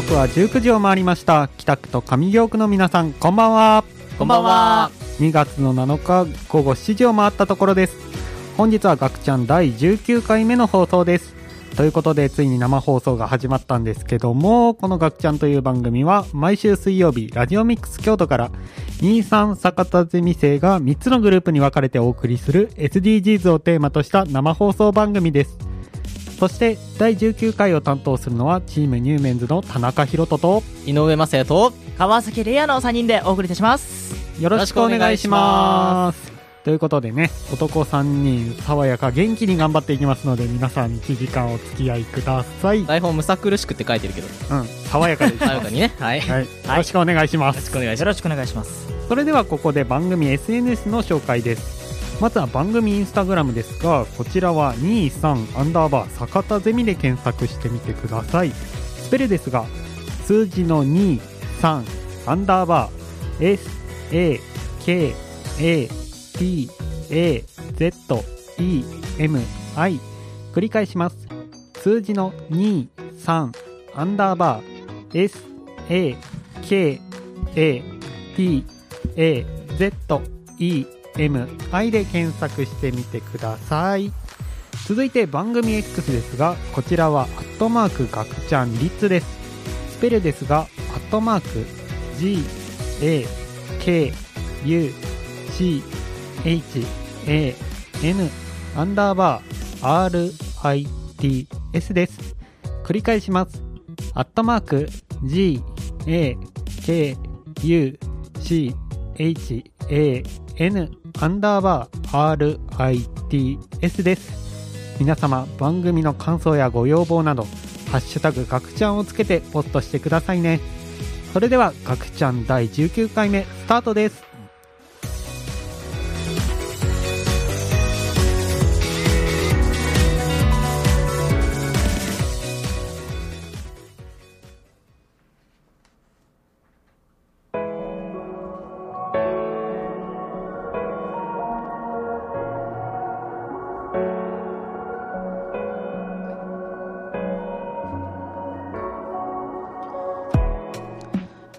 時刻は19時を回りました。北区と上京区の皆さんこんばんは。こんばんは。2月の7日午後7時を回ったところです。本日はガクちゃん第19回目の放送です。ということでついに生放送が始まったんですけどもこのガクちゃんという番組は毎週水曜日ラジオミックス京都から23坂田ゼミ生が3つのグループに分かれてお送りする SDGs をテーマとした生放送番組ですそして第19回を担当するのはチームニューメンズの田中宏人と井上雅也と、川崎レイヤの3人でお送りいたしますよろしくお願いします。ということでね、男3人、爽やか元気に頑張っていきますので、皆さん1時間お付き合いください。うん、台本むさ苦しくって書いてるけど、爽やかです。爽やかにね。はい。よはい、よろしくお願いします。ろしくお願いしまよろしくお願いしますそれではここで番組 SNS の紹介です。まずは番組インスタグラムですが、こちらは23アンダーバー坂田ゼミで検索してみてください。スペルですが、数字の23アンダーバー S A K A T A Z E M I 繰り返します。数字の23アンダーバー SAKATAZEMI MI で検索してみてください。続いて番組 X ですが、こちらはアットマークガクちゃんリッツです。スペルですが、アットマーク G A K U C H A N アンダーバー R I T S です。繰り返します。アットマーク G A K U C H A N アンダーバー R I T S です。皆様番組の感想やご要望など、ハッシュタグガクちゃんをつけてポストしてくださいね。それではガクちゃん第19回目スタートです。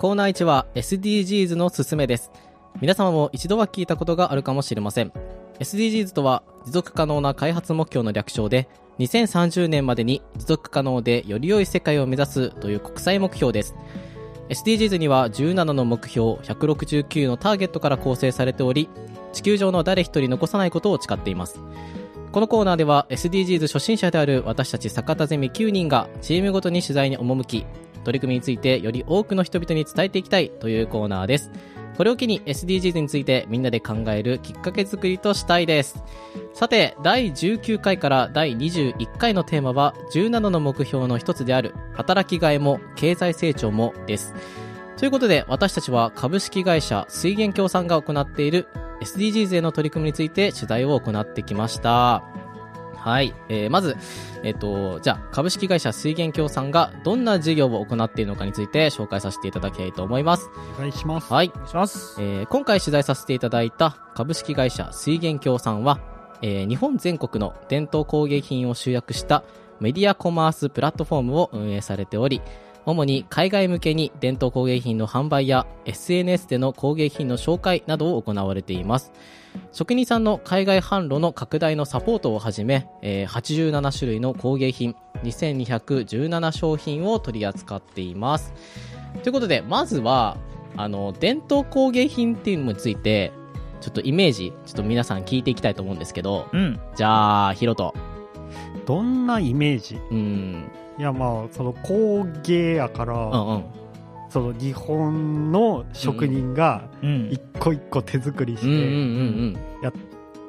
コーナー1は SDGs のすすめです。皆様も一度は聞いたことがあるかもしれません。SDGs とは持続可能な開発目標の略称で、2030年までに持続可能でより良い世界を目指すという国際目標です。SDGs には17の目標、169のターゲットから構成されており、地球上の誰一人残さないことを誓っています。このコーナーでは SDGs 初心者である私たち坂田ゼミ9人がチームごとに取材に赴き、取り組みについてより多くの人々に伝えていきたいというコーナーです。これを機に SDGs についてみんなで考えるきっかけ作りとしたいです。さて、第19回から第21回のテーマは17の目標の一つである働きがいも経済成長もです。ということで私たちは株式会社水源協さんが行っている SDGs への取り組みについて取材を行ってきました。はい。えー、まず、えっ、と、じゃあ、株式会社水源協さんがどんな事業を行っているのかについて紹介させていただきたいと思います。お願いします。はい。お願いしますえー今回取材させていただいた株式会社水源協さんは、えー日本全国の伝統工芸品を集約したメディアコマースプラットフォームを運営されており、主に海外向けに伝統工芸品の販売や SNS での工芸品の紹介などを行われています。職人さんの海外販路の拡大のサポートをはじめ、えー87種類の工芸品、2217商品を取り扱っています。ということで、まずは、あの、伝統工芸品っていうのについて、ちょっとイメージ、ちょっと皆さん聞いていきたいと思うんですけど、うんじゃあ、ヒロト。どんなイメージ？うん、いやまあその工芸やから、うんうん。その日本の職人がうん一個一個手作りして、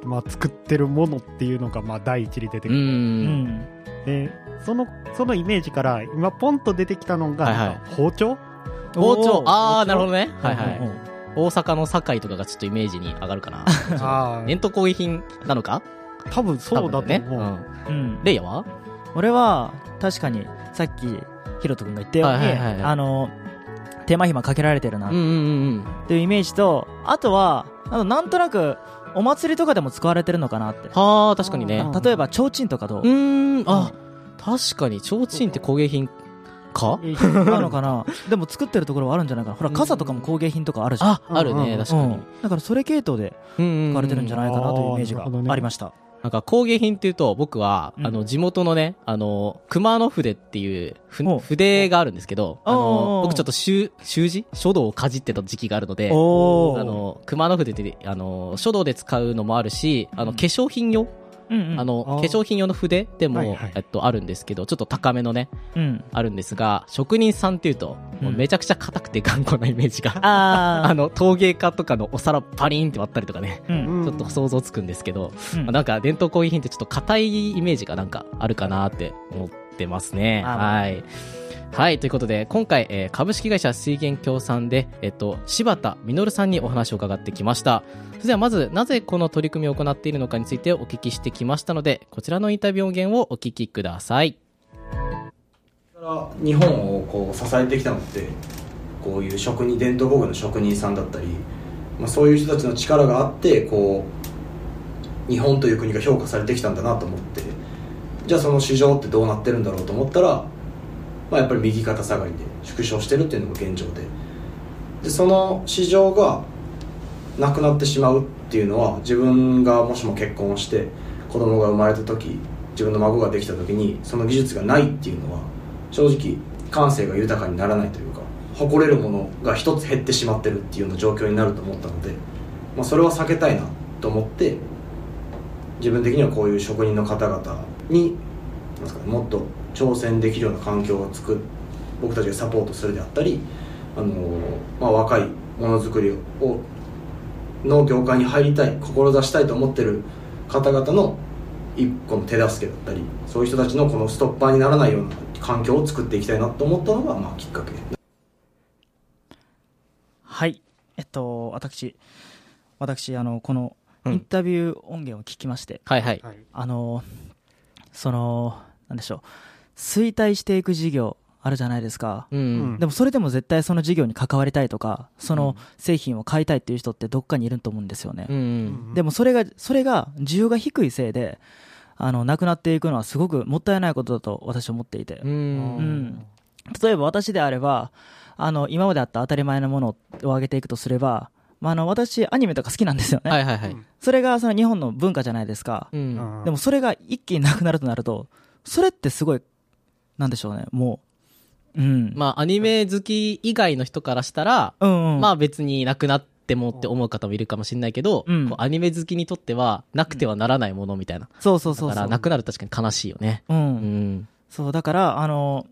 まあ、作ってるものっていうのがまあ第一に出てくうん。う。る、うんんでそのそのイメージから今ポンと出てきたのが、はいはい包丁？包丁あー、包丁？なるほどね。はいはい。うんうん大阪の堺とかがちょっとイメージに上がるかな。あ伝統工芸品なのか？あ多分そうだと思う、ね。うん。うんレイヤは？俺は確かにさっきひろとくんが言ったように、はいはいはいはい。あの手間暇かけられてるな。っうんうんうん。ていうイメージとあとはあのなんとなくお祭りとかでも使われてるのかなって。はあ、確かにね。うん。例えば提灯とかどう？うーん、あ、確かに、提灯って工芸品か？なのかな？でも作ってるところはあるんじゃないかな。ほら傘とかも工芸品とかあるじゃん。あ、あるね、うん。確かに。うん。だからそれ系統でうんうんうん。使われてるんじゃないかなというイメージがありました、なんか工芸品っていうと、僕は、うん。あの、地元のね、あの、熊野筆っていう筆があるんですけど、あおの、お僕ちょっと習、習字？書道をかじってた時期があるので、おあの、熊野筆って、あの、書道で使うのもあるし、あの、うん。化粧品用、うんうん。あの、化粧品用の筆でも、はいはい。えっと、あるんですけど、ちょっと高めのね、うん。あるんですが、職人さんっていうと、もうめちゃくちゃ硬くて頑固なイメージが、あ あの、陶芸家とかのお皿パリーンって割ったりとかね、ちょっと想像つくんですけど、うん。まあなんか伝統工芸品ってちょっと硬いイメージがなんかあるかなって思ってますね。あ。はい。はい。ということで、今回、えー株式会社水源協さんで、えっと、柴田実さんにお話を伺ってきました。それではまず、なぜこの取り組みを行っているのかについてお聞きしてきましたので、こちらのインタビュー音源をお聞きください。日本をこう支えてきたのってこういう職人伝統工芸の職人さんだったり、まあ、そういう人たちの力があってこう日本という国が評価されてきたんだなと思ってじゃあその市場ってどうなってるんだろうと思ったら、まあ、やっぱり右肩下がりで縮小してるっていうのが現状で。でその市場がなくなってしまうっていうのは自分がもしも結婚をして子供が生まれた時自分の孫ができた時にその技術がないっていうのは正直感性が豊かにならないというか誇れるものが一つ減ってしまってるっていうような状況になると思ったので、まあ、それは避けたいなと思って自分的にはこういう職人の方々になんですか、ね、もっと挑戦できるような環境を作っ僕たちがサポートするであったり、あのまあ、若いものづくりをの業界に入りたい志したいと思ってる方々の一個の手助けだったりそういう人たちのこのストッパーにならないような環境を作っていきたいなと思ったのが、まあ、きっかけ。はい。えっと私私あのこのうん。インタビュー音源を聞きまして、はいはい。はい。あのそのなんでしょう衰退していく事業あるじゃないですか、うん。うんでもそれでも絶対その事業に関わりたいとかその製品を買いたいっていう人ってどっかにいると思うんですよね、うん。うん。でもそれがそれが需要が低いせいであのなくなっていくのはすごくもったいないことだと私は思っていて、うん。ん例えば私であればあの今まであった当たり前のものを上げていくとすれば、まあ、あの私アニメとか好きなんですよね、はいはいはい。それがその日本の文化じゃないですか、うん。でもそれが一気になくなるとなるとそれってすごいなんでしょうねもううんまあ、アニメ好き以外の人からしたら、うんうんまあ別になくなってもって思う方もいるかもしれないけど、うんアニメ好きにとってはなくてはならないものみたいな。そうそうそうそうだからなくなると確かに悲しいよね。う、うんん。そうだからあの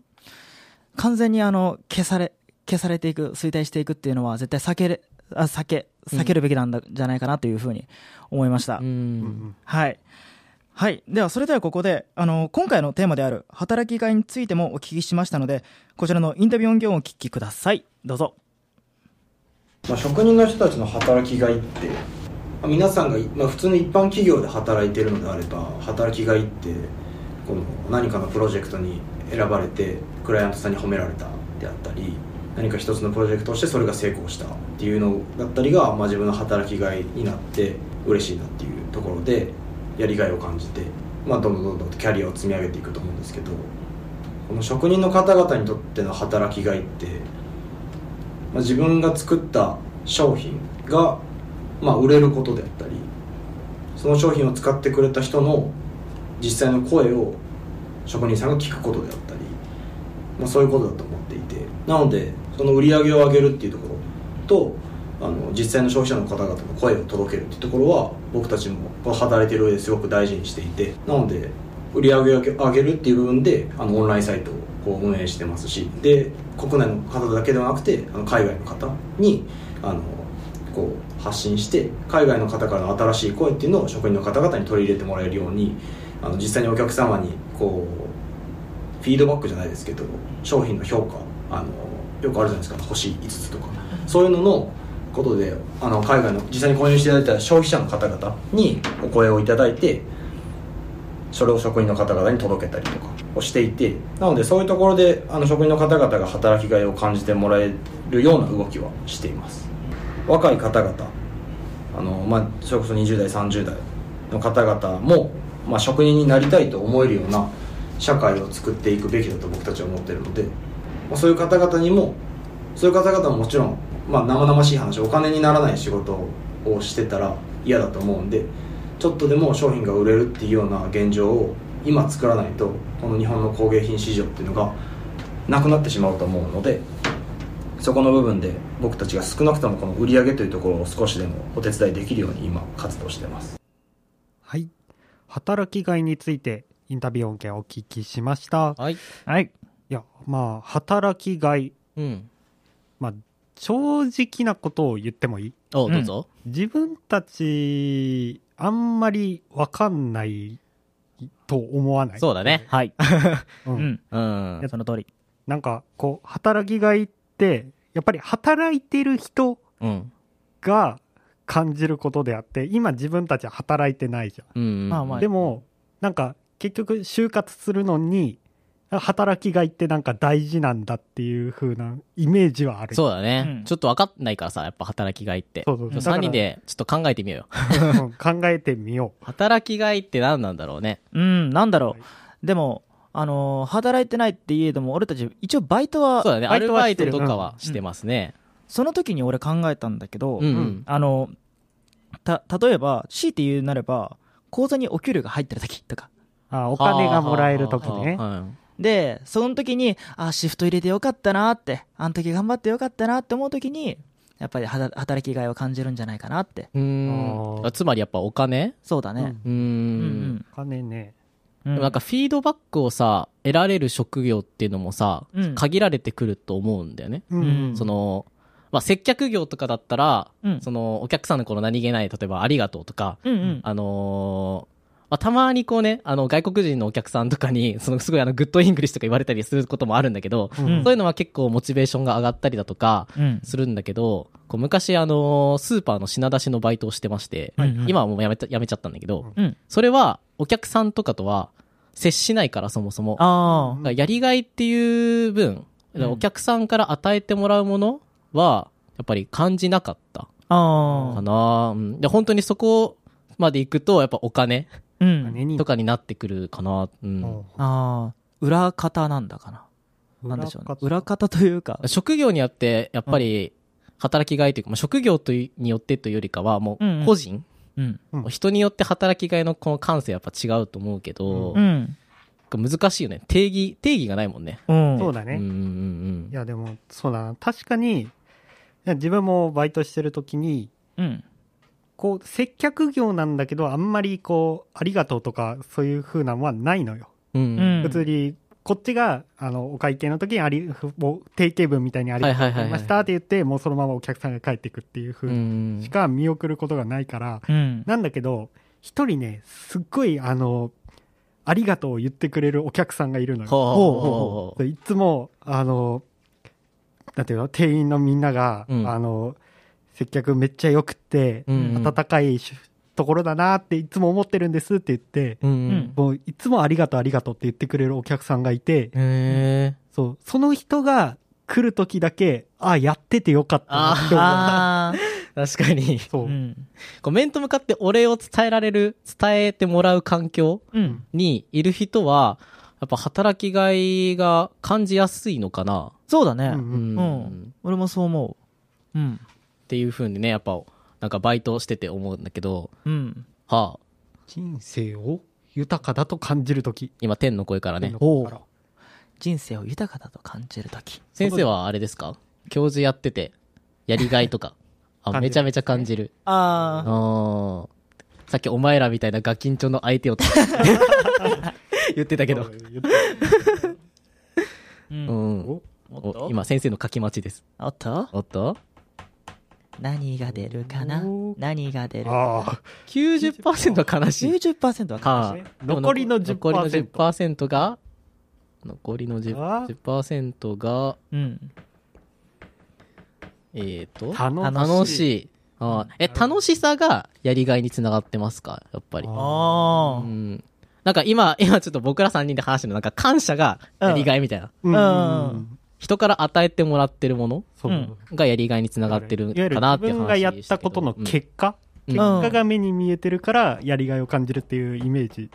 完全にあの消され消されていく衰退していくっていうのは絶対避けれあ避け避けるべきなんだ、じゃないかなというふうに思いました、う。うんんはい。はい。では、それではここで、あの、今回のテーマである働きがいについてもお聞きしましたので、こちらのインタビュー音源をお聞きください。どうぞ。まあ、職人の人たちの働きがいって、まあ皆さんが、まあ、普通の一般企業で働いてるのであれば働きがいってこの何かのプロジェクトに選ばれてクライアントさんに褒められたであったり何か一つのプロジェクトとしてそれが成功したっていうのだったりが、まあ、自分の働きがいになって嬉しいなっていうところでやりがいを感じて、まあ、どんどんどんどんキャリアを積み上げていくと思うんですけどこの職人の方々にとっての働きがいってまあ、自分が作った商品が、まあ、売れることであったりその商品を使ってくれた人の実際の声を職人さんが聞くことであったり、まあ、そういうことだと思っていてなのでその売り上げを上げるっていうところとあの実際の消費者の方々の声を届けるっていうところは僕たちも働いてる上ですごく大事にしていてなので売り上げを上げるっていう部分であのオンラインサイトをこう運営してますしで国内の方だけではなくてあの海外の方にあのこう発信して海外の方からの新しい声っていうのを職員の方々に取り入れてもらえるようにあの実際にお客様にこうフィードバックじゃないですけど商品の評価あのよくあるじゃないですか星5つとか。そういうののことであの海外の実際に購入していただいた消費者の方々にお声をいただいてそれを職員の方々に届けたりとかをしていてなのでそういうところであの職員の方々が働きがいを感じてもらえるような動きはしています。若い方々あの、まあ、それこそ20代30代の方々も、まあ、職人になりたいと思えるような社会を作っていくべきだと僕たちは思ってるのでまあそういう方々にもそういう方々ももちろん、まあ、生々しい話お金にならない仕事をしてたら嫌だと思うんでちょっとでも商品が売れるっていうような現状を今作らないとこの日本の工芸品市場っていうのがなくなってしまうと思うのでそこの部分で僕たちが少なくともこの売り上げというところを少しでもお手伝いできるように今活動してますはい。働きがいについてインタビュー音源をお聞きしました。はい。はい。いや、まあ、働きがい。うん。まあ、正直なことを言ってもいい？おうどうぞ。自分たち、あんまりわかんないと思わない？そうだね。はい。う。うんん。うん。その通り。なんか、こう、働きがいって、やっぱり働いてる人うん。が感じることであって、今自分たちは働いてないじゃん。うん。まあまあでも、なんか、結局、就活するのに、働きがいってなんか大事なんだっていう風なイメージはある。そうだね、うんちょっと分かんないからさ、やっぱ働きがいって。そうそうそう3人でちょっと考えてみようよ。うん考えてみよ 働きがいって何なんだろうね。うん、なんだろ。はいうでも、あのー働いてないって言えども、俺たち、一応バイトは、そうだね。アバイルバイトとかはしてますね。その時に俺考えたんだけど、うん。うん。あの、た、例えば、強いて言うなれば、口座にお給料が入ってる時とか。う。あお金がもらえる時ね。はいで、その時に、あ、シフト入れてよかったなって、あの時頑張ってよかったなって思う時に、やっぱり働きがいを感じるんじゃないかなって。うーん。つまりやっぱお金？そうだね。うんんお金ね。うん。でもなんかフィードバックをさ、得られる職業っていうのもさ、うん限られてくると思うんだよね。うんうんその、まあ、接客業とかだったら、うんその、お客さんのこの何気ない、例えばありがとうとか、うんうん。あのーまあ、たまにこうね、あの、外国人のお客さんとかに、その、すごいあの、 good English とか言われたりすることもあるんだけど、うんうんそういうのは結構モチベーションが上がったりだとか、うん。するんだけど、こう昔あのースーパーの品出しのバイトをしてまして、はいはい今はもうやめた、やめちゃったんだけど、うん。それは、お客さんとかとは、接しないから、そもそも。やりがいっていう分、うんお客さんから与えてもらうものは、やっぱり感じなかったあ。ああ。かな。うん、で、本当にそこまで行くと、やっぱお金うん。とかになってくるかな。うん。ああ。裏方なんだかな。なんでしょうね。裏方というか。職業によって、やっぱり、働きがいというか、まあ、職業といによってというよりかは、もう個人、うん。うん人によって働きがいのこの感性やっぱ違うと思うけど、うん。難しいよね。定義、定義がないもんね。うん。そうだね。うんうんうんいや、でも、そうだな。確かに、自分もバイトしてる時に、うん。こう、接客業なんだけど、あんまりこう、ありがとうとか、そういう風なのはないのよ。うん。うん普通に、こっちが、あの、お会計の時にあり、もう、定型文みたいにありがとうございましたって言って、もうそのままお客さんが帰っていくっていうう風んしか見送ることがないから、うん。なんだけど、一人ね、すっごい、あの、ありがとうを言ってくれるお客さんがいるのよ。ほうほうほうほういつも、あの、なんていうの、店員のみんなが、うんあの、接客めっちゃ良くて、うんうん温かいしところだなっていつも思ってるんですって言って、うんうんもういつもありがとうありがとうって言ってくれるお客さんがいて、へえ。そう、その人が来る時だけ、あ、やっててよかったなって思う。あ確かに。そうあ。う。ん。こう面と向かってお礼を伝えられる、伝えてもらう環境うん。にいる人は、やっぱ働きがいが感じやすいのかな。そうだね。うんうん。うん俺もそう思う。うん。っていう風にね、やっぱ、なんかバイトしてて思うんだけど、うん。はあ、人生を豊かだと感じる時今天の声からね。おう人生を豊かだと感じるとき。先生はあれですか？教授やってて、やりがいとか。あ、感じるめちゃめちゃ感じる。ああ。あーさっきお前らみたいなガキンチョの相手を 言ってたけど。そう言ってう。うんん。おっと？お今先生の書き待ちです。おっと？おっと？何が出るかな？お何が出るああ、90%は悲しい。90%ははね残りの10%残りの10%が、残りのあ 10%, 10%が、うん。えっ、と、楽楽しい。あー。え、楽しさがやりがいにつながってますか？やっぱり。うあん。なんか今、今ちょっと僕ら3人で話してるのなんか感謝がやりがいみたいな。うん。うん人から与えてもらってるものがやりがいにつながってるいわゆるかなっていう話自分がやったことの結果、うん。結果が目に見えてるからやりがいを感じるっていうイメージ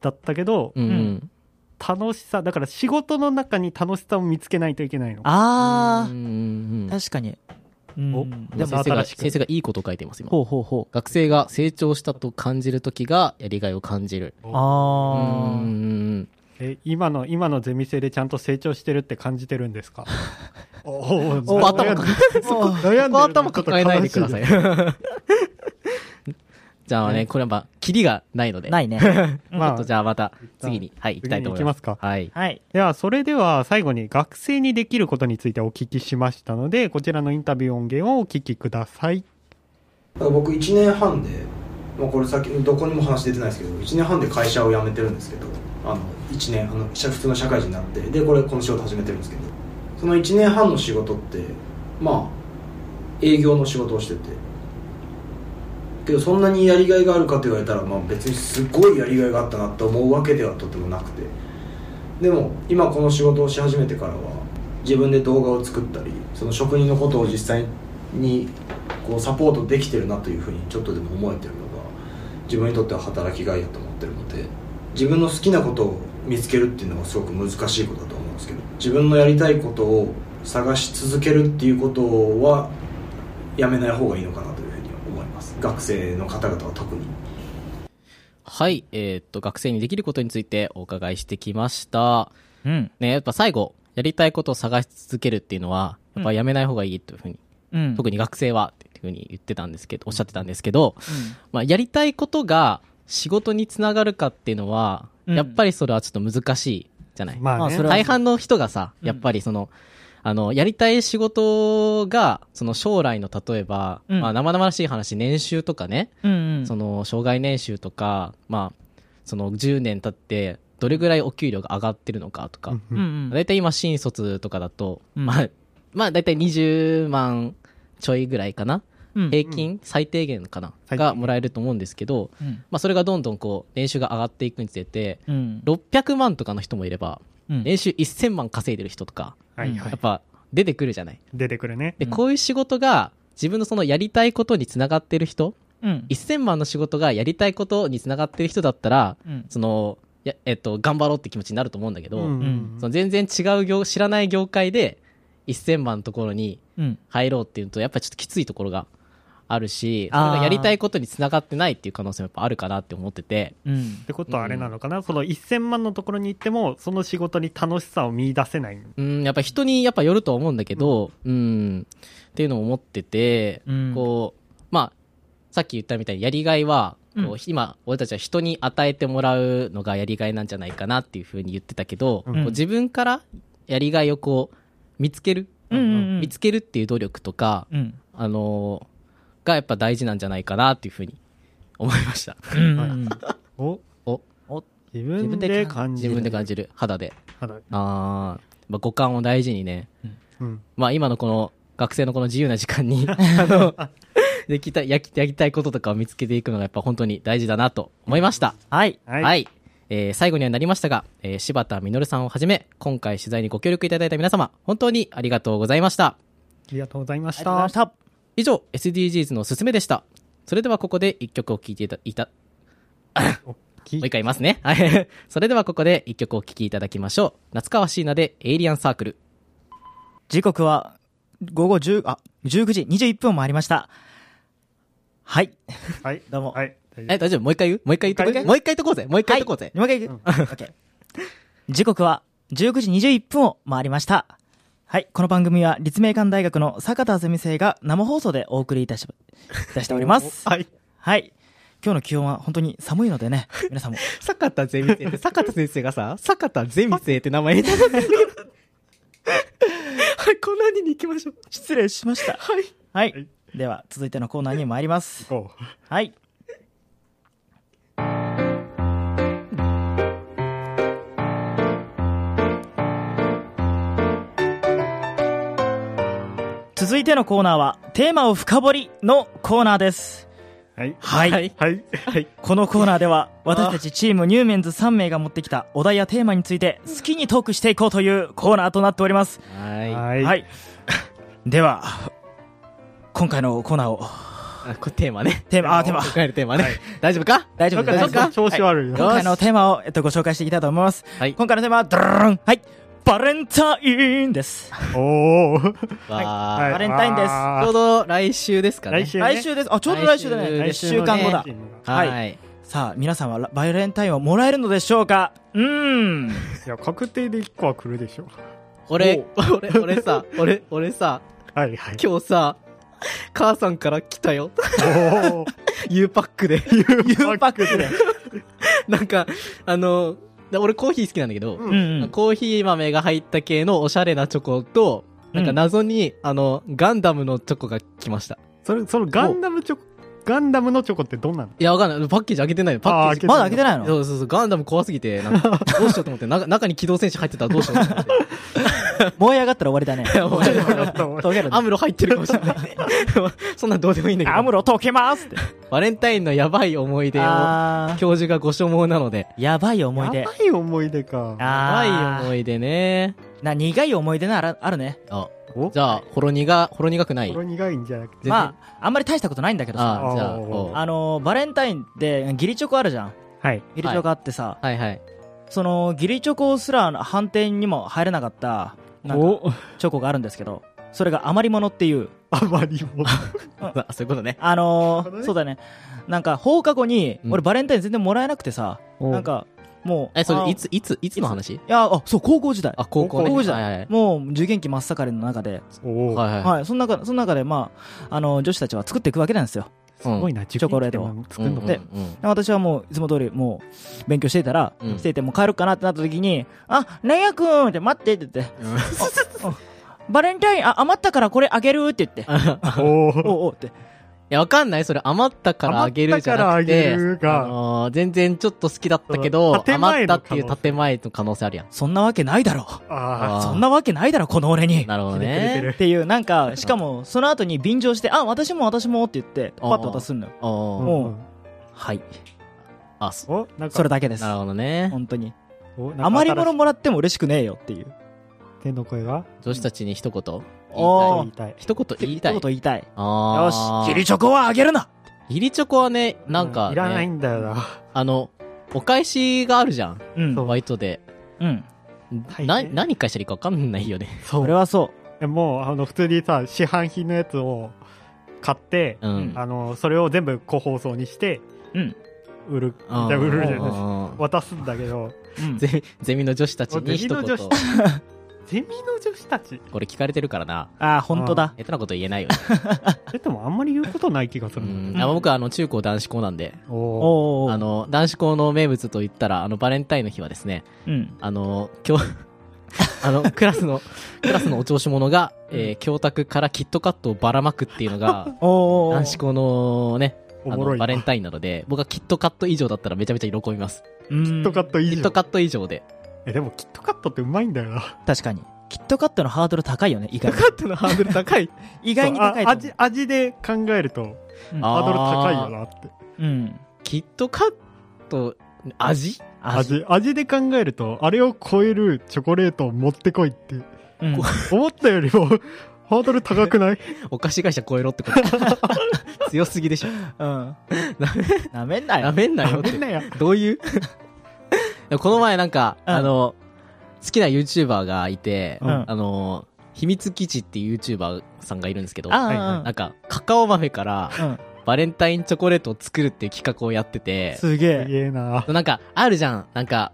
だったけど、うん。うん。楽しさだから仕事の中に楽しさを見つけないといけないのあうん。うん。うん。あ、確かに。うん。おでも先生が先生がいいことを書いてます今。ほうほうほう。学生が成長したと感じるときがやりがいを感じる。うあんえ今の今のゼミ生でちゃんと成長してるって感じてるんですか？おおそこ頭か悩んここ頭抱えないでください。い じゃあねこれはまあキリがないので。あ。ないね。ちょまあっとじゃあまた次にはい行きたいと思います。行きますか。はい。はい。ではそれでは最後に学生にできることについてお聞きしましたのでこちらのインタビュー音源をお聞きください。僕1年半で、まあ、これさっきどこにも話出てないですけど1年半で会社を辞めてるんですけどあの1年あの普通の社会人になってでこれこの仕事始めてるんですけどその1年半の仕事ってまあ営業の仕事をしててけどそんなにやりがいがあるかと言われたら、まあ、別にすごいやりがいがあったなって思うわけではとてもなくてでも今この仕事をし始めてからは自分で動画を作ったりその職人のことを実際にこうサポートできてるなというふうにちょっとでも思えてるのが自分にとっては働きがいだと思ってるので自分の好きなことを見つけるっていうのがすごく難しいことだと思うんですけど自分のやりたいことを探し続けるっていうことはやめない方がいいのかなというふうに思います。学生の方々は特に。はいえーっと学生にできることについてお伺いしてきました。うん。ねやっぱ最後やりたいことを探し続けるっていうのはやっぱやめない方がいいというふうにうん。特に学生はっていうふうに言ってたんですけど、おっしゃってたんですけど、まあ、やりたいことが仕事につながるかっていうのは、うん。やっぱりそれはちょっと難しいじゃない？まあね。まあそれは大半の人がさ、うんやっぱりその、あの、やりたい仕事が、その将来の例えば、うん。まあ生々しい話、年収とかね、うんうん。その、障害年収とか、まあ、その10年経って、どれぐらいお給料が上がってるのかとか、うんうん。うん。だいたい今新卒とかだと、うん。まあ、まあだいたい20万ちょいぐらいかな。うん平均、最低限かな、がもらえると思うんですけど、うん。まあそれがどんどんこう、年収が上がっていくにつれて、うん。600万とかの人もいれば、うん年収1000万稼いでる人とか、やっぱ出てくるじゃない？出てくるねで、うんこういう仕事が自分のそのやりたいことにつながってる人、うん。1000万の仕事がやりたいことにつながってる人だったら、うん。その、やえっと、頑張ろうって気持ちになると思うんだけど、うんその全然違う業、知らない業界で1000万のところにうん。入ろうっていうと、やっぱりちょっときついところがあるし、それがやりたいことにつながってないっていう可能性もやっぱあるかなって思ってて、うん。っ。てことはあれなのかな、その1000万のところに行ってもその仕事に楽しさを見出せない。うん、やっぱ人にやっぱよると思うんだけど、うん、っていうのを思ってて、うん。こう、まあ、さっき言ったみたいにやりがいは、こううん今、俺たちは人に与えてもらうのがやりがいなんじゃないかなっていうふうに言ってたけど、うん。こう自分からやりがいをこう、見つける、うんうんうん。見つけるっていう努力とか、うん。あのーがやっぱ大事なんじゃないかなっていうふうに思いました。うんうん。お？お？お？自分で感じ自る分で感じる、肌で。肌あー、まあ、五感を大事にね、うんまあ今のこの学生のこの自由な時間に、あの、できた、やき、やりたいこととかを見つけていくのがやっぱ本当に大事だなと思いました。はい。はい、はい。えー最後にはなりましたが、えー柴田実さんをはじめ、今回取材にご協力いただいた皆様、本当にありがとうございました。ありがとうございましありがとうございまたした。以上、SDGs のすすめでした。それではここで一曲を聴いていた、いた、きもう一回言いますね。はい。それではここで一曲お聴きいただきましょう。夏川椎名でエイリアンサークル。時刻は午後10、あ、19時21分もありました。はい。はい どうもはい大丈夫え、大丈夫？もう一回言う？もう一回言っとこうもう一回もう一回言っとこうぜ。もう一回言っとこうぜ。もう一回行く、オッケー。時刻は19時21分を回りました。はい。この番組は立命館大学の坂田ゼミ生が生放送でお送りいたし、いたしております。はいはい。今日の気温は本当に寒いのでね、皆さんも。坂田ゼミ生って、坂田先生がさ、坂田ゼミ生って名前入れたんですけど。はい、こんなにに行きましょう。失礼しました。はい。はい。はいでは、続いてのコーナーに参ります。はい。続いてのコーナーは、テーマを深掘りのコーナーです。はいはい。はいはいはいこのコーナーでは、私たちチームニューメンズ3名が持ってきたお題やテーマについて好きにトークしていこうというコーナーとなっております。はい。はいはい。では、今回のコーナーをあこれテーマね。テーマ、あ、テーマ。今回のテーマね。はい大丈夫か？大丈夫か大丈夫です。調子悪いな。今回のテーマを、えっと、ご紹介していきたいと思います。はい。今回のテーマは、ドルルンはい。バレンタインです。おー。わーバレンタインですちょうど来週ですかね。来週ね来週です。あ、ちょうど来週だね。来1週週間後だ。は。はいさあ、皆さんはバレンタインをもらえるのでしょうか？うーん。いや、確定で1個は来るでしょ。俺、俺、俺さ、俺、俺さ、はいはい。今日さ、母さんから来たよ。おー。U パックで。U パックで。なんか、あの、俺コーヒー好きなんだけど、ううんん。コーヒー豆が入った系のおしゃれなチョコと、なんか謎に、あの、ガンダムのチョコが来ました。それ、そのガンダムチョコ、ガンダムのチョコってどんなの？いや、わかんない。パッケージ開けてないよ。パッケージ。まだ開けてないの？そうそうそう、ガンダム怖すぎて、なんか、どうしようと思って、中中に機動戦士入ってたらどうしようと思って。燃え上がったら終わりだね。燃え上。アムロ入ってるかもしれない。そんなんどうでもいいんだけど。アムロ溶けますって。バレンタインのやばい思い出を、あ教授がご所望なので。ー、やばい思い出や。ばい思い出か。やばい思い出ね。な、苦い思い出ならあるね。あ、お？じゃあ、ほろ苦、ほろ苦くない？ほろ苦いんじゃなくて。まあ、あんまり大したことないんだけどさ。あじゃあ、あのー、バレンタインって、義理チョコあるじゃん。はい。義理チョコあってさ、はいはい。その、義理チョコすら判定にも入れなかった、なんか、おチョコがあるんですけど、それが余り物っていう、あまりも。あそういうことね。あのー、ねそうだね。なんか、放課後に、うん俺バレンタイン全然もらえなくてさ、なんか、もう、え、そあれ、いつ、いつ、いつの話？いや、あ、そう、高校時代。あ、高校ね。高校時代はいはいもう、受験期真っ盛りの中で、はい。はい、その中、その中で、まあ、あの、女子たちは作っていくわけなんですよ。すすごいな、チョコレート。を作るのうん。で私はもう、いつも通り、もう、勉強していたら、うん。していて、もう帰るかなってなった時に、あ、なんやくんって待ってって言って、バレンタイン、あ、余ったからこれあげるって言って、おおお。って。いや、わかんないそれ余ったからあげるじゃなくて、あのー全然ちょっと好きだったけど、余ったっていう建前の可能性あるやん。そんなわけないだろ。ああーそんなわけないだろ、この俺に。なるほどね。るっていう、なんか、しかも、その後に便乗して、あ、私も私もって言って、パッと渡すんのよ。あ。おーもうはい。あ、そお、なんか、それだけですな。るほどね。本当に。余り物もらっても嬉しくねえよっていう。い天の声が？女子たちに一言？言いたい。一言言いたい一。言言いたい。よあし、ー義理チョコはあげるな義理チョコはね、なんか、ね、いらないんだよな。あの、お返しがあるじゃん。うん。そうバイトで。うん。な、何返したらいいか分かんないよね。そそれはそえもう、あの、普通にさ、市販品のやつを買って、うん。あの、それを全部個包装にして、う。うん。売る。じゃ売るじゃないあー渡すんだけど、うん。ゼミ、ゼミの女子たちに一言ゼミの女子ゼミの女子たち？これ聞かれてるからな。あー、本当だ。下手なこと言えないよね。え、でもあんまり言うことない気がすうる。ん。あ僕はあの、中高男子校なんで、おーおー。あ、の、男子校の名物と言ったら、あの、バレンタインの日はですね、うん。あの、今日、あの、クラスの、クラスのお調子者が、えー教託からキットカットをばらまくっていうのが、おー。男子校のね、あの、おもろいな。バレンタインなので、僕はキットカット以上だったらめちゃめちゃ喜びます。うん。キットカット以上キット。カット以上で。え、でもキットカットってうまいんだよな。確かに。キットカットのハードル高いよね、意外に。ットのハードル高い。意外に高い味、味で考えると、うんあハードル高いよなって。うん。キットカット、味？味。味、味で考えると、あれを超えるチョコレートを持ってこいって、うん。思ったよりも、ハードル高くない？お菓子会社超えろってこと。強すぎでしょ。うん。なめんななよ。めんなよってみん。なや。どういう？この前なんか、うんあの、好きな YouTuber がいて、うんあの、秘密基地っていう YouTuber さんがいるんですけど、なんか、カカオ豆からうん。バレンタインチョコレートを作るっていう企画をやってて、すげすえ。げえな。なんか、あるじゃん。なんか、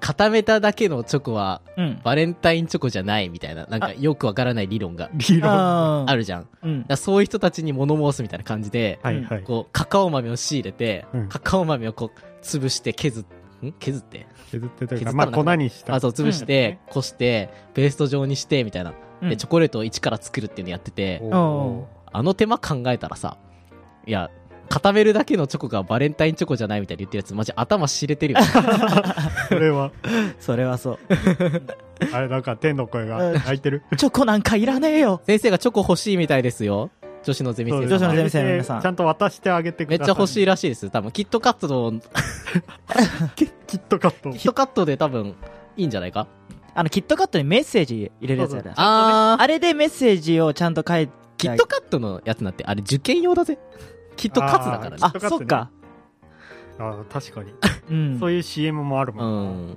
固めただけのチョコは、うん。バレンタインチョコじゃないみたいな、なんかよくわからない理論が理論。はああるじゃん。うん。らそういう人たちに物申すみたいな感じで、いはい。こう、カカオ豆を仕入れて、うんカカオ豆をこう、潰して削っ、ん削って削ってというか、まあ粉にした。あ、そう、潰して、こして、ペースト状にして、みたいな。で、チョコレートを一から作るっていうのやってて、おあの手間考えたらさ、いや、固めるだけのチョコがバレンタインチョコじゃないみたいに言ってるやつ、マジ頭知れてるよ。ー それは、それはそう。あれなんか天の声が泣いてる。チョコなんかいらねえよ。先生がチョコ欲しいみたいですよ。女子のゼミ生女子のゼミ生の皆さんちゃんと渡してあげてください。めっちゃ欲しいらしいです。多分、キットカットの、キ キットカット。キットカットで多分、いいんじゃないか？あの、キットカットにメッセージ入れるやつやでそう。あー、あれでメッセージをちゃんと書いてキットカットのやつなんて、あれ受験用だぜ。きっと勝つだからねあ。あ、そっか。あー確かに、うん。そういう CM もあるうもん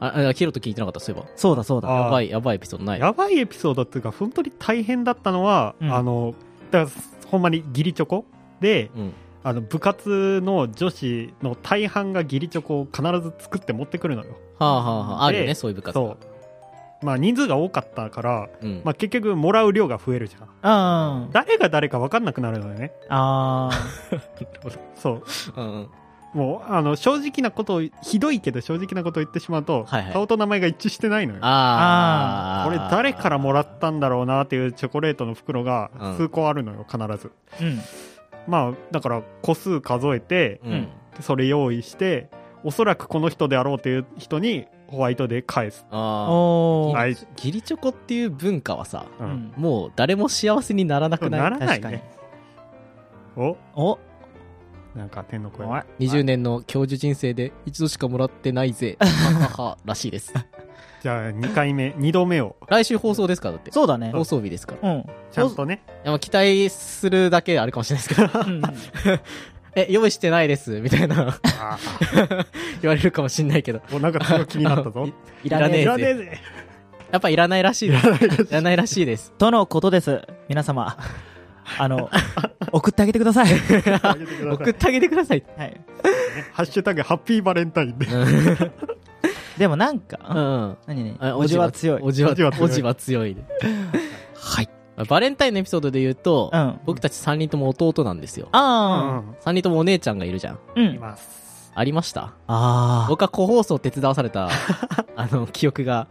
な、ん。あ、あヒロト聞いてなかった、そういえば。そうだそうだ。やばい、やばいエピソードない。やばいエピソードっていうか本当に大変だったのは、うんあのだからほんまに義理チョコ？でうん。あの部活の女子の大半が義理チョコを必ず作って持ってくるのよはあはあはあ。あるよね、でそういう部活。そうまあ人数が多かったから、うん。まあ、結局もらう量が増えるじゃんあー誰が誰か分かんなくなるのよねあ そううんうん。もうあの正直なことをひどいけど正直なことを言ってしまうと、はいはい顔と名前が一致してないのよああ。これ誰からもらったんだろうなっていうチョコレートの袋がうん数個あるのよ必ずー。うん。まあだから個数数えてうん。それ用意しておそらくこの人であろうという人にホワイトで返す、ああ。はい義理チョコっていう文化はさ。もう誰も幸せにならなくない？ならないね。お？お？なんか天の声おい ?20 年の教授人生で一度しかもらってないぜ。はははらしいです。じゃあ2回目2度目を来週放送ですからだって。そうだね。放送日ですから。いうん。ちゃんとね期待するだけあるかもしれないですけど、うん え、用意してないです、みたいなあ言われるかもしれないけど、ーおなんか強気になったぞいらねえいらねいらねえぜやっぱいらないらしいです。いらないらしいです。とのことです。皆様。あの、送ってあげてください。送ってあげてください。はい。ハッシュタグハッピーバレンタインで でもなんうか、ん。何ねあおじは強い。おじは強いおじは強いで。はい。バレンタインのエピソードで言うと、うん僕たち3人とも弟なんですよ。あ3人ともお姉ちゃんがいるじゃん。あ、ういん。ますありました？あ僕は個包装手伝わされた、あの、記憶が、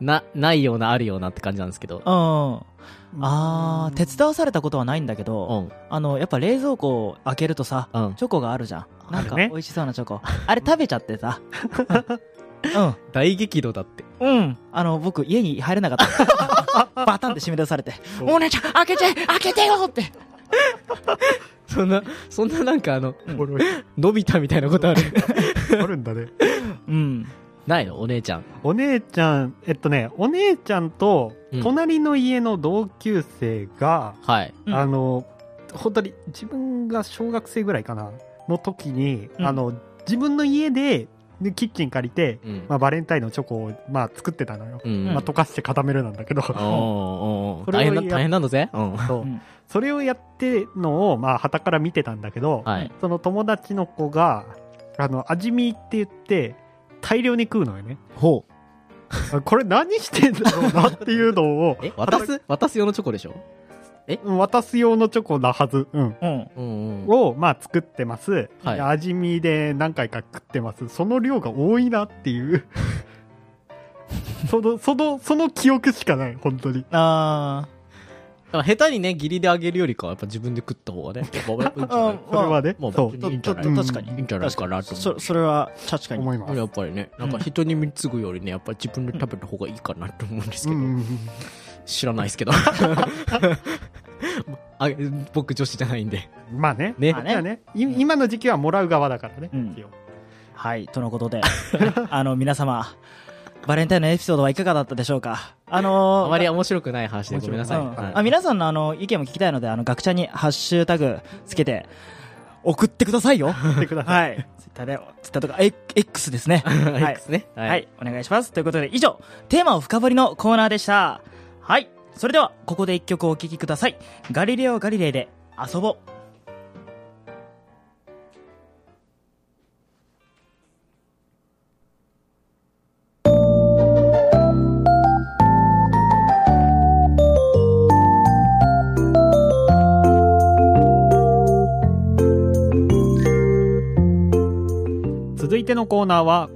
な、ないような、あるようなって感じなんですけど。あ。うん。ああ、手伝わされたことはないんだけうど、ん。あの、やっぱ冷蔵庫を開けるとさ、うん。チョコがあるじゃん。なんか美味しそうなチョコ。あれ食べちゃってさ。大激怒だって。うん。うん。あの、僕、家に入れなかった。バタンって閉め出されて。お姉ちゃん、開けて開けてよって。そんな、そんななんかあの、伸びたみたいなことある。あるんだねうん。ないの？お姉ちゃん。お姉ちゃんえっとねお姉ちゃんとうん隣の家の同級生が、はい。うんあの本当に自分が小学生ぐらいかな？の時に、うんあの自分の家ででキッチン借りて、うん。まあ、バレンタインのチョコを、まあ、作ってたのよ、うん。まあ、溶かして固めるなんだけどおーおー それを大変だ、や大変なんだぜ。うん。そううんそれをやってるのを、まあ、旗から見てたんだけど、はい。その友達の子があの味見って言って大量に食うのよね。ほう。あこれ何してんだろうなっていうのを。え、渡す渡す用のチョコでしょ？うん渡す用のチョコなはず、うん、うん。うん。うん。を、まあ、作ってます、はい。で味見で何回か食ってます。その量が多いなっていう。そのそのその記憶しかない本当に。あだから下手にね、義理であげるよりかは、やっぱ自分で食った方がね、やっぱいいんじゃない？あそれはねまあ、そう別にいいんじゃない？ちょっと確かに。いいんじゃないかなあ。と思そ、それは確かに。思います。やっぱりね、なんか人に貢ぐよりね、やっぱり自分で食べた方がいいかなと思うんですけど、うん。知らないですけど。あ僕女子じゃないんで。まあね。ね。まあね。ね。い今の時期はもらう側だからね、うん。一応。はい、とのことで、あの、皆様、バレンタインのエピソードはいかがだったでしょうか？あのーあまり面白くない話でごめんなさい。うんはいあ皆さんのあの意見も聞きたいので、あの、学者にハッシュタグつけて、送ってくださいよ。言ってください、はい。ツイッターで、ツイッターとか、え X ですね。は い X ね。ははい、お願いします。ということで、以上、テーマを深掘りのコーナーでした。はい。それでは、ここで一曲お聴きください。ガリレオ・ガリレイで、遊ぼう。続いてのコーナーは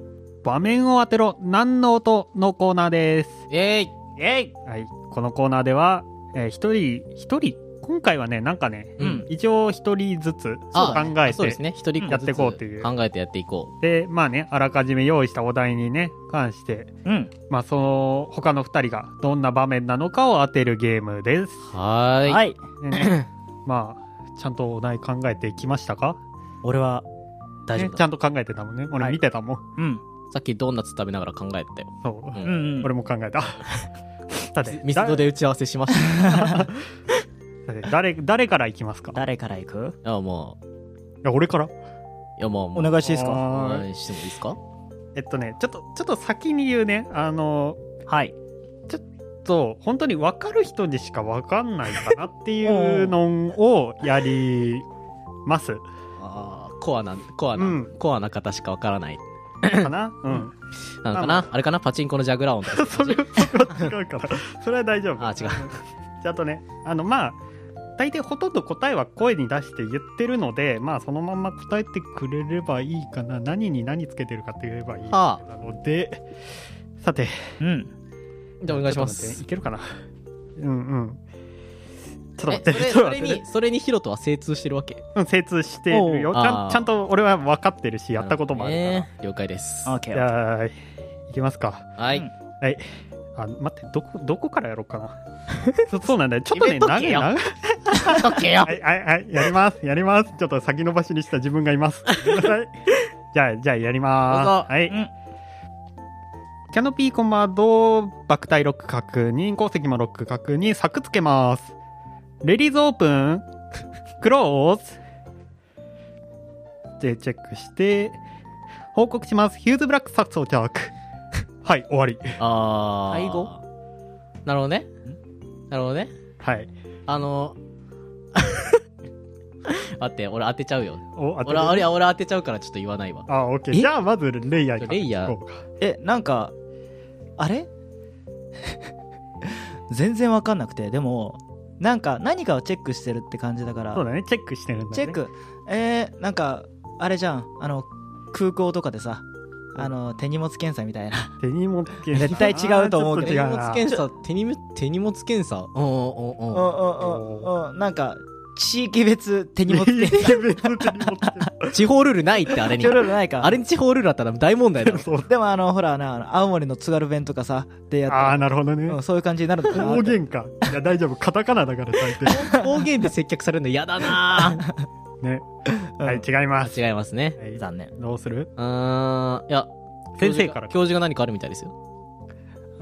場面を当てろ何の音のコーナーですえいイェイはい、このコーナーでは、えー一人一人今回はねなんかね、うん一応一人ずつあ考えてそうですね。一人っ子ずつやっていこうっていう考えてやっていこでまあねあらかじめ用意したお題にね関してうん。まあその他の二人がどんな場面なのかを当てるゲームですう。はーい。はい。でね まあちゃんとお題考えてきましたか？俺は、大丈夫だ。ねちゃんと考えてたもんね。俺はい。見てたもん、うん。さっきドーナツ食べながら考えてたよ。そう、うん。俺も考えた。さてミスドで打ち合わせしました。だ待って誰誰から行きますか？誰から行く？いや、もいや俺から？う、いや、もう、お願いしていいですか？お願いしてもいいですか？えっとねちょっとちょっと先に言うね。あのはい。と本当に分かる人にしか分かんないかなっていうのをやりますコアな、コアな、うん。コアな方しかわからない。かな？うん。なのかまなあ。れかな？パチンコのジャグラー音とか。そ れそれは違うからそれは大丈夫。あ違う。ちゃんとねあのまあ大体ほとんど答えは声に出して言ってるのでまあそのまま答えてくれればいいかな。何に何つけてるかって言えばいいはなので。さて。うん。じゃあお願いします。い。けるかな？うんうんと待ってそれ、それちょっと待ってね。に、それにヒロトは精通してるわけ？うん精通してるよ。ちゃんちゃんと俺は分かってるしやったこともあるから、ね了解です。オッケじー。ゃあいきますか。はい。うん。はい。あ待ってどこどこからやろうかな。そそうなんだよ。ちょっとね長い長いオッケーよ。はいはいはい。やります。やります。ちょっと先延ばしにした自分がいます。ごめんなさい。じゃあじゃあやります。はい、うん。キャノピーコマド爆体ロック確認鉱石もロック確認柵つけますレディーズオープン。クローズ。でチェックして。報告します。ヒューズブラックサ装着 はい終わり。あー。背後なるほどね。なるほどね。はい。あの、待って、俺当てちゃうよ。お俺、あれ、俺当てちゃうからちょっと言わないわ。あオッケー。え？じゃあまずレイヤーからレイヤー。え、なんか、あれ？全然わかんなくて、でも、なんか何かをチェックしてるって感じだから、そうだね。チェックしてるんだね。チェック、えー、なんか、あれじゃん、あの、空港とかでさ、あの、手荷物検査みたいな。手荷物検査。絶対違うと思うけど。手荷物検査、手荷物、手荷物検査？うんうんうんううん。んうんうんうん。なんか、地域別手荷物別検査。々手荷物検査地方ルールないって、あれに。ちょ。ルールないか。あれに地方ルールあったら大問題だでもあの、ほらな、青森の津軽弁とかさ、でやああっなるほどね。た、うん、そういう感じになるのかな。方言か。いや大丈夫。カタカナだから大抵。方言で接客されるの嫌だな。ね。うん。はい違います。違いますね。はい。残念。どうする？うーん、いや、先生から。教授が何かあるみたいですよ。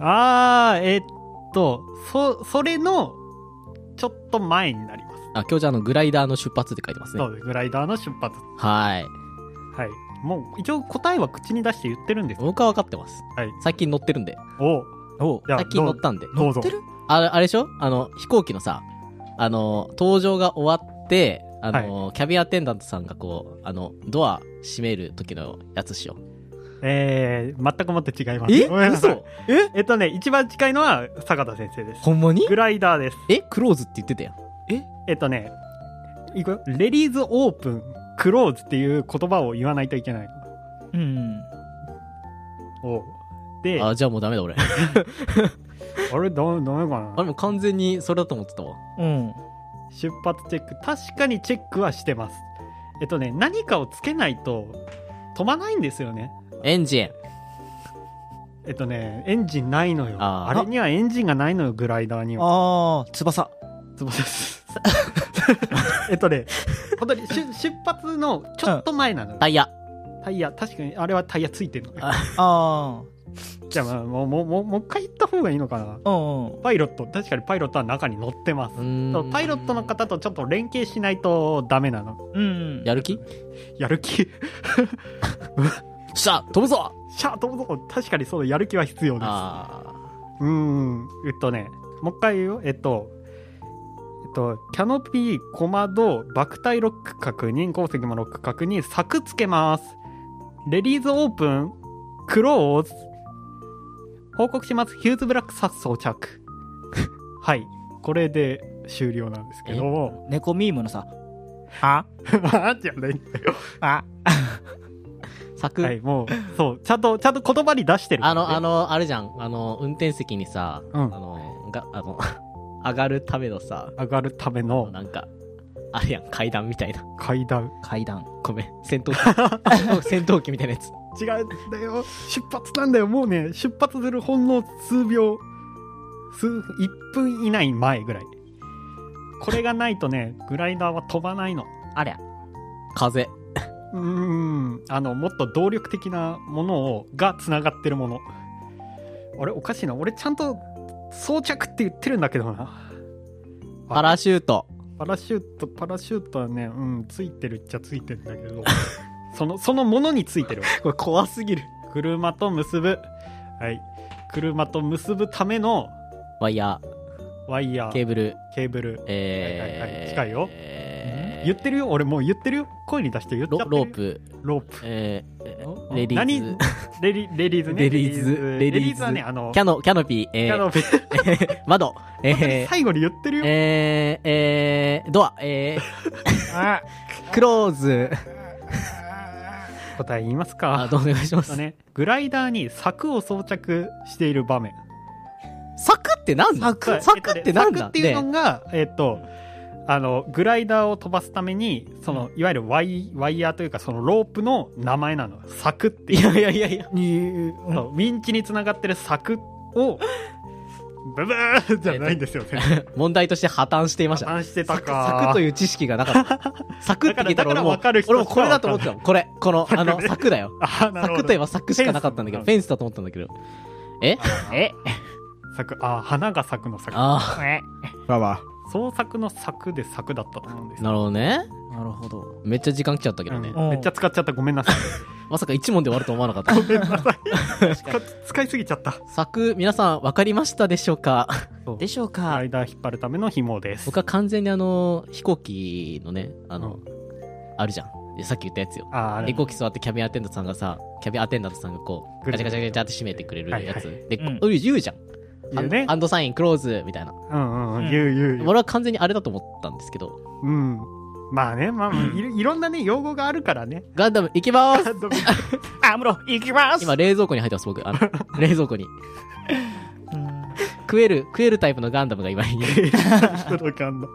ああえーっとそそれのちょっと前になりますあ、教授あの、グライダーの出発って書いてますね。そ。うです。グライダーの出発。はい。はい。もう一応答えは口に出して言ってるんです。僕は分かってます。はい。最近乗ってるんで。お。う。お最近乗ったんで。どうぞ。乗ってる？あれ、あれでしょ？あの、飛行機のさ、あの、搭乗が終わって、あの、キャビンアテンダントさんがこう、あの、ドア閉める時のやつしよう。えー、全くもって違います。え？嘘？え？えっとね一番近いのは坂田先生です。ほんまに？グライダーです。え？クローズって言ってたやん。え？っとねいくよ？レディーズオープンクローズっていう言葉を言わないといけないうん。おうでああ、じゃあもうダメだ俺。れ？ダメダメかな？あれもう完全にそれだと思ってたわ。うん。出発チェック確かにチェックはしてますえっとね何かをつけないと飛ばないんですよねエンジン。えっとねエンジンないのよあーあれにはエンジンがないのよグライダーにはあー、翼。つぼです。えっとね本当に出出発のちょっと前なのよ、タイヤ。タイヤ。確かにあれはタイヤついてるのよああじゃあまあもうもうもうもう一回言った方がいいのかな。ー。うん。うん。パイロット。確かにパイロットは中に乗ってます。うーんパイロットの方とちょっと連携しないとダメなの。うん。やる気？やる気？しゃ飛ぶぞ！シャー飛ぶぞ。確かにそうやる気は必要です。あうーん。えっとねもう一回言う。よえっととキャノピーコマド爆体ロック確認鉱石もロック確認柵つけます。レディーズオープンクローズ。報告します。ヒューズブラックサス装着。はい。これで終了なんですけど。も猫ミームのさ、あ？あじゃないんだよ。あ？ー。柵、はいもうそう。ちゃんとちゃんと言葉に出してるあの、あの、あれじゃん。あの、運転席にさ、うん。あの、が、あの、上がるためのさ、上がるためのなんか、あれやん、階段みたいな。階段階段。ごめん、戦闘機。戦闘機みたいなやつ。違うんだよ出発なんだよもうね出発するほんの数秒数1分以内前ぐらいこれがないとねグライダーは飛ばないのありゃ。風。うーんあのもっと動力的なものをがつながってるものあれおかしいな俺ちゃんと装着って言ってるんだけどな。パラシュート。パラシュートパラシュートはねうんついてるっちゃついてるんだけど。そのそのものについてるわ。これ怖すぎる。車と結ぶ。はい。車と結ぶためのワイヤワイヤー。ー、ケーブル、ケーブル。えー、はいはいはい。近いよ。えー言ってるよ？俺もう言ってるよ？声に出して言っちゃロってるよ？ロープ、ロープ。えーおレディー何？ズ、レリレディーズね？レディーズ。レディーズ。レディーズ。レディーズはねあのキャノ、キャノピー、えキャノー、ピー。窓、えー、最後に言ってるよ、えー、えー、ドア、え あー、クローズ、答え言いますあ、かどうお願いします。ね、グライダーに柵を装着している場面。柵ってなんだ？柵。柵ってなんだ？柵っていうのが、えっ、とあのグライダーを飛ばすためにそのいわゆるワイワイヤーというかそのロープの名前なの。柵っていう。いやいやいやいや。に、そうウィンチにつながってる柵をブブーじゃないんですよ、全然問題として破綻していました。破綻してた柵か。柵という知識がなかった。柵って聞いたら俺もだからだから分かる、人俺もこれだと思ってた。もん。これ、この、あの、柵だよ。あなるほど。柵といえば柵しかなかったんだけど、フェンス。だと思ったんだけど。え？え？柵。あ花が咲くの柵。あババ創作の柵で柵だったと思うんですあ、なるほどね。なるほど。めっちゃ時間来ちゃったけどね。うんめっちゃ使っちゃったごめんなさい まさか一問で終わると思わなかった。ごめんなさい 使使いすぎちゃった柵、皆さん分かりましたでしょうか？でしょうグか？ライダー引っ張るための紐です僕は完全にあの、飛行機のね、あの、うんあるじゃん。でさっき言ったやつよ。あーあれ飛行機座ってキャビンアテンダントさんがさ、キャビンアテンダントさんがこう、ガチャガチャガチャって閉めてくれるやつ。はいはいで、うん言うじゃん。言うね。ハンドサインクローズみたいな。うんうんううん。ん言う言う言う。俺は完全にあれだと思ったんですけど、うん。まあねまあまあいろいろんなね用語があるからね。ガンダム行きまーす アムロ、行きます。今冷蔵庫に入ってます、僕。あの、冷蔵庫に。うん食える、食えるタイプのガンダムが今いる。届かんの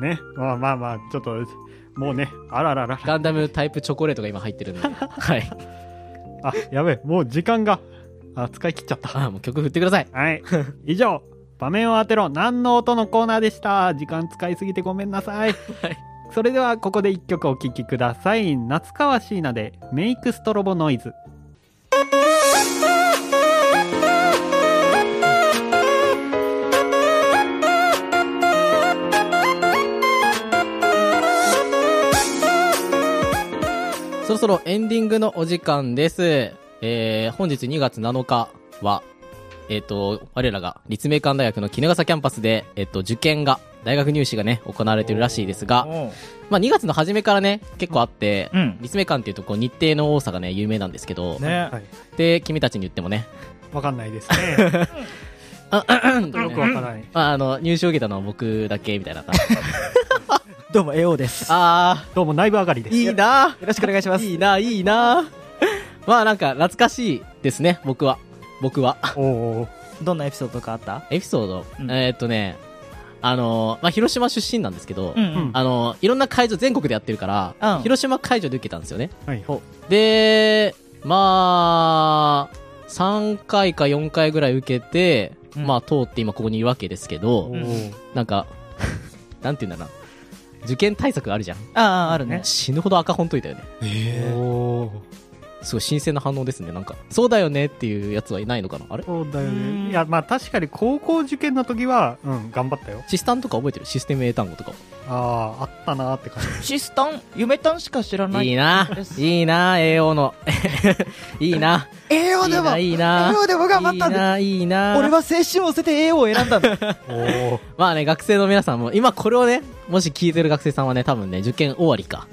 ね。まあまあまあちょっともうねあららら。ガンダムタイプチョコレートが今入ってるんで。はい。あやべえもう時間があ使い切っちゃった。あ、もう曲振ってください。はい。以上場面を当てろ何の音のコーナーでした。時間使いすぎてごめんなさい。はい。それではここで一曲お聴きください。夏川椎名でメイクストロボノイズ。そろそろエンディングのお時間です。えー、本日2月7日は、えっ、と、我らが立命館大学の衣笠キャンパスで、えっ、と、受験が、大学入試がね、行われてるらしいですが、まあ2月の初めからね、結構あって、うん。立命館っていうとこう日程の多さがね、有名なんですけど、ね。はいで、君たちに言ってもね、わかんないですね。あ、よくわからない。まあ、あの、入試を受けたのは僕だけ、みたいな。どうも、AO です。あどうも内部上がりです。ー、いいなよろしくお願いします。いいな、いいな。まあなんか懐かしいですね、僕は。僕は。おおどんなエピソードとかあった？エピソード、うんえーっとね、あのーまあ、広島出身なんですけど、うんうんあのーいろんな会場全国でやってるから、うん広島会場で受けたんですよね。はいで、まあ、3回か4回ぐらい受けて、うんまあ、通って今ここにいるわけですけど、おんーなんか、なんて言うんだろうな。受験対策あるじゃん。ああ、あるね。死ぬほど赤本といたよね。おーすごい新鮮な反応ですね。なんか、そうだよねっていうやつはいないのかな？あれ？そうだようんねいやまあ確かに高校受験の時はうん頑張ったよシスタンとか覚えてる？システム英単語とか。あああったなーって感じ シスタン、夢タンしか知らない。いいないいな栄養の。いいな AO いいな、いいな AO でも頑張ったんだ。いいな、いいな俺は青春を捨てて AO を選んだんだ。おおまあね、学生の皆さんも、今これをね、もし聞いてる学生さんはね、多分ね、受験終わりか。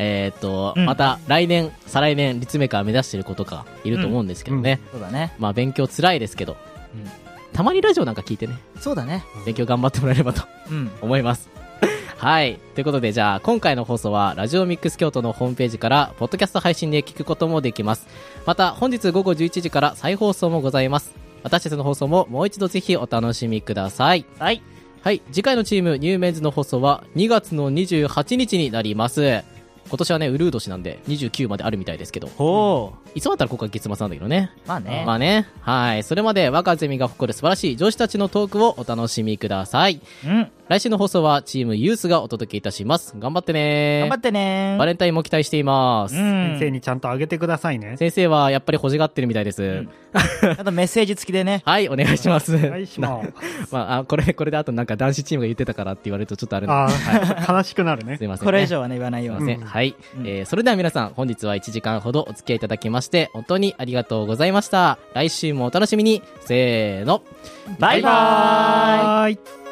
えーっと、うんまた来年、再来年、立命館目指してる子とかいると思うんですけどね。そうだね。まあ勉強辛いですけど、たまにラジオなんか聞いてね、そうだね。勉強頑張ってもらえればとうん。思います。はい。ということで、じゃあ、今回の放送は、ラジオミックス京都のホームページから、ポッドキャスト配信で聞くこともできます。また、本日午後11時から再放送もございます。私たちの放送ももう一度ぜひお楽しみください。はい。はい。次回のチーム、ニューメンズの放送は、2月の28日になります。今年はね、ウルー年なんで、29まであるみたいですけど、ほいつもだったらここは月末なんだけどね。う。まあね。まあね。はい。それまで、若ゼミが誇る素晴らしい上司たちのトークをお楽しみください。うん。来週の放送はチームユースがお届けいたします。頑張ってね頑張ってねバレンタインも期待しています。うん先生にちゃんとあげてくださいね。先生はやっぱり欲しがってるみたいです。あとメッセージ付きでね。はい、お願いします。お願いします。まあ、あこれ、これであとなんか男子チームが言ってたからって言われるとちょっとあれなんあでー悲しくなるねすい。ません、ね。これ以上はね、言わないように。うんはい、うんえーそれでは皆さん、本日は1時間ほどお付き合いいただきまして、本当にありがとうございました。来週もお楽しみに。せーの。バイバーイ